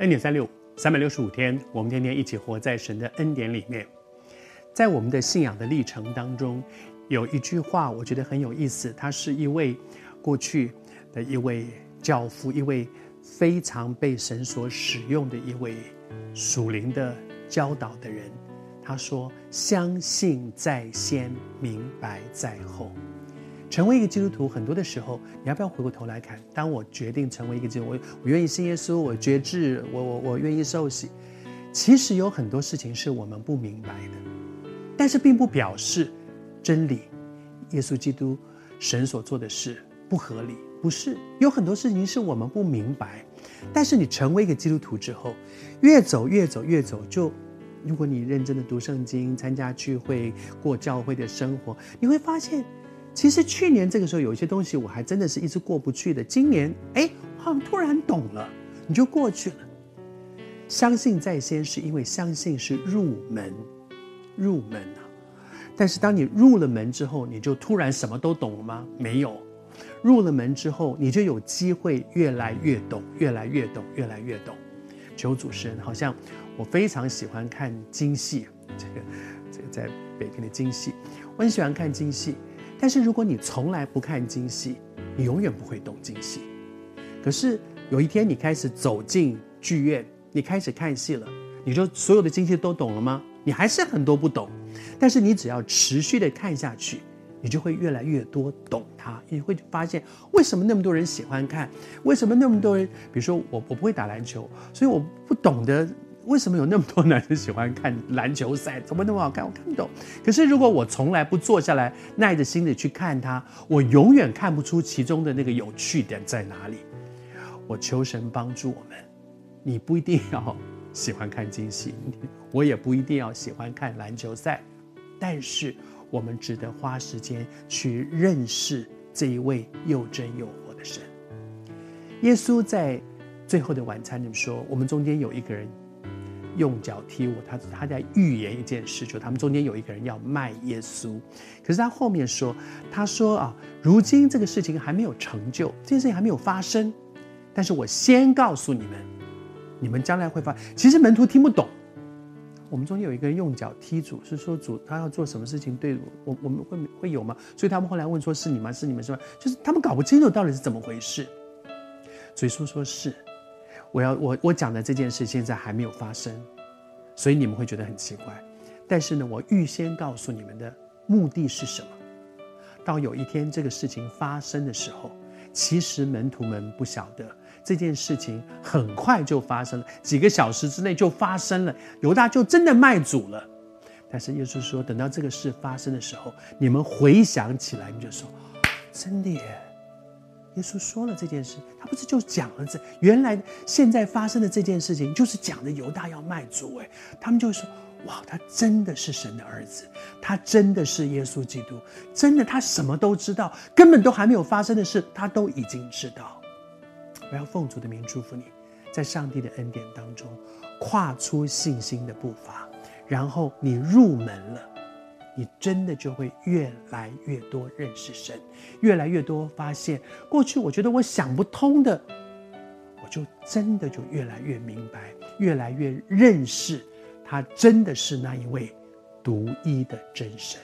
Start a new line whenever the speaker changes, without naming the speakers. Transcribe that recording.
恩典三六，三百六十五天，我们天天一起活在神的恩典里面。在我们的信仰的历程当中，有一句话我觉得很有意思。他是一位过去的一位教父，一位非常被神所使用的一位属灵的教导的人。他说：“相信在先，明白在后。”成为一个基督徒，很多的时候，你要不要回过头来看？当我决定成为一个基督，我我愿意信耶稣，我决志，我我我愿意受洗。其实有很多事情是我们不明白的，但是并不表示真理、耶稣基督、神所做的事不合理。不是，有很多事情是我们不明白，但是你成为一个基督徒之后，越走越走越走，就如果你认真的读圣经、参加聚会、过教会的生活，你会发现。其实去年这个时候有一些东西我还真的是一直过不去的。今年，哎，好像突然懂了，你就过去了。相信在先，是因为相信是入门，入门啊。但是当你入了门之后，你就突然什么都懂了吗？没有。入了门之后，你就有机会越来越懂，越来越懂，越来越懂。求主持人，好像我非常喜欢看京戏，这个这个在北平的京戏，我很喜欢看京戏。但是如果你从来不看京戏，你永远不会懂京戏。可是有一天你开始走进剧院，你开始看戏了，你就所有的京戏都懂了吗？你还是很多不懂。但是你只要持续的看下去，你就会越来越多懂它。你会发现为什么那么多人喜欢看？为什么那么多人？比如说我，我不会打篮球，所以我不懂得。为什么有那么多男生喜欢看篮球赛？怎么那么好看？我看不懂。可是如果我从来不坐下来，耐着心的去看它，我永远看不出其中的那个有趣点在哪里。我求神帮助我们。你不一定要喜欢看惊戏，我也不一定要喜欢看篮球赛，但是我们值得花时间去认识这一位又真又活的神。耶稣在最后的晚餐里说：“我们中间有一个人。”用脚踢我，他他在预言一件事，就他们中间有一个人要卖耶稣。可是他后面说，他说啊，如今这个事情还没有成就，这件事情还没有发生。但是我先告诉你们，你们将来会发。其实门徒听不懂。我们中间有一个人用脚踢主，是说主他要做什么事情对我，我们会会有吗？所以他们后来问说，是你吗？是你们是吗？就是他们搞不清楚到底是怎么回事。所以说说是。我要我我讲的这件事现在还没有发生，所以你们会觉得很奇怪。但是呢，我预先告诉你们的目的是什么？到有一天这个事情发生的时候，其实门徒们不晓得这件事情很快就发生了，几个小时之内就发生了，犹大就真的卖主了。但是耶稣说，等到这个事发生的时候，你们回想起来，你就说，真的耶。耶稣说了这件事，他不是就讲了这原来现在发生的这件事情，就是讲的犹大要卖主哎，他们就说哇，他真的是神的儿子，他真的是耶稣基督，真的他什么都知道，根本都还没有发生的事，他都已经知道。我要奉主的名祝福你，在上帝的恩典当中跨出信心的步伐，然后你入门了。你真的就会越来越多认识神，越来越多发现过去我觉得我想不通的，我就真的就越来越明白，越来越认识他真的是那一位独一的真神。